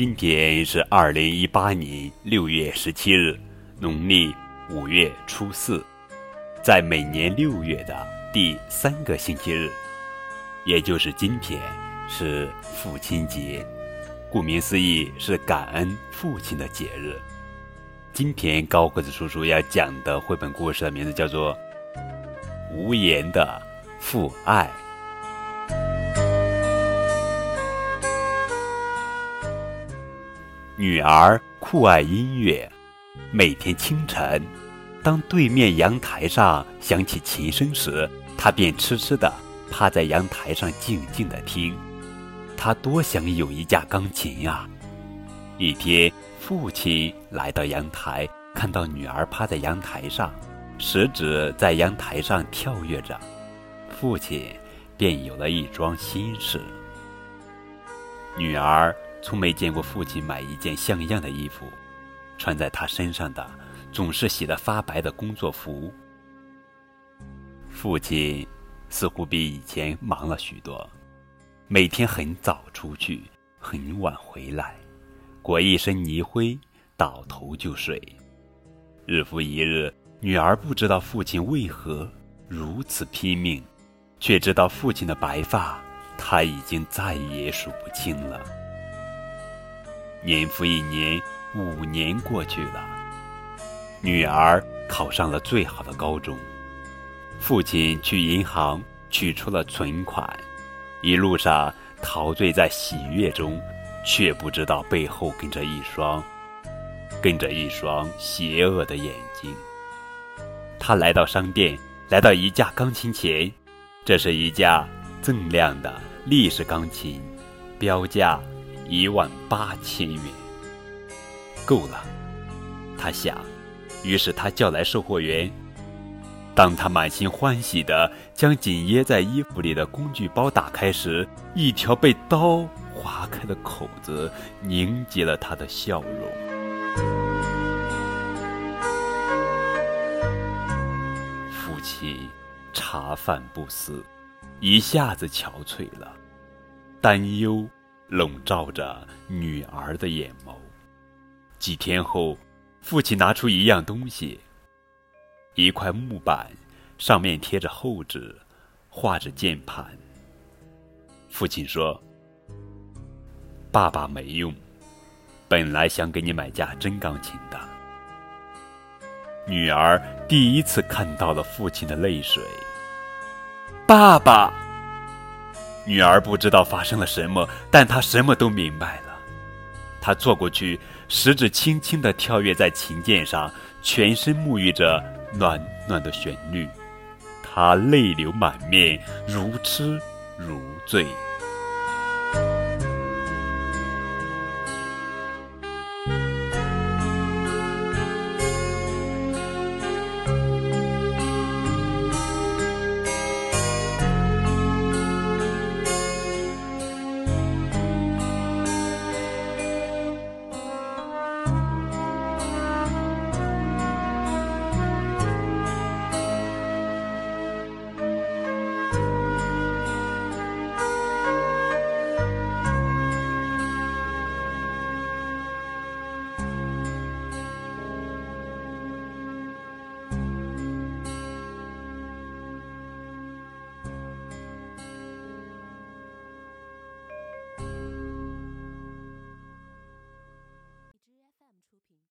今天是二零一八年六月十七日，农历五月初四，在每年六月的第三个星期日，也就是今天，是父亲节。顾名思义，是感恩父亲的节日。今天高个子叔叔要讲的绘本故事的名字叫做《无言的父爱》。女儿酷爱音乐，每天清晨，当对面阳台上响起琴声时，她便痴痴地趴在阳台上静静地听。她多想有一架钢琴呀！一天，父亲来到阳台，看到女儿趴在阳台上，食指在阳台上跳跃着，父亲便有了一桩心事。女儿。从没见过父亲买一件像样的衣服，穿在他身上的总是洗得发白的工作服。父亲似乎比以前忙了许多，每天很早出去，很晚回来，裹一身泥灰，倒头就睡。日复一日，女儿不知道父亲为何如此拼命，却知道父亲的白发，她已经再也数不清了。年复一年，五年过去了，女儿考上了最好的高中。父亲去银行取出了存款，一路上陶醉在喜悦中，却不知道背后跟着一双，跟着一双邪恶的眼睛。他来到商店，来到一架钢琴前，这是一架锃亮的立式钢琴，标价。一万八千元，够了，他想。于是他叫来售货员。当他满心欢喜地将紧掖在衣服里的工具包打开时，一条被刀划开的口子凝结了他的笑容。父亲茶饭不思，一下子憔悴了，担忧。笼罩着女儿的眼眸。几天后，父亲拿出一样东西，一块木板，上面贴着厚纸，画着键盘。父亲说：“爸爸没用，本来想给你买架真钢琴的。”女儿第一次看到了父亲的泪水。爸爸。女儿不知道发生了什么，但她什么都明白了。她坐过去，食指轻轻地跳跃在琴键上，全身沐浴着暖暖的旋律。她泪流满面，如痴如醉。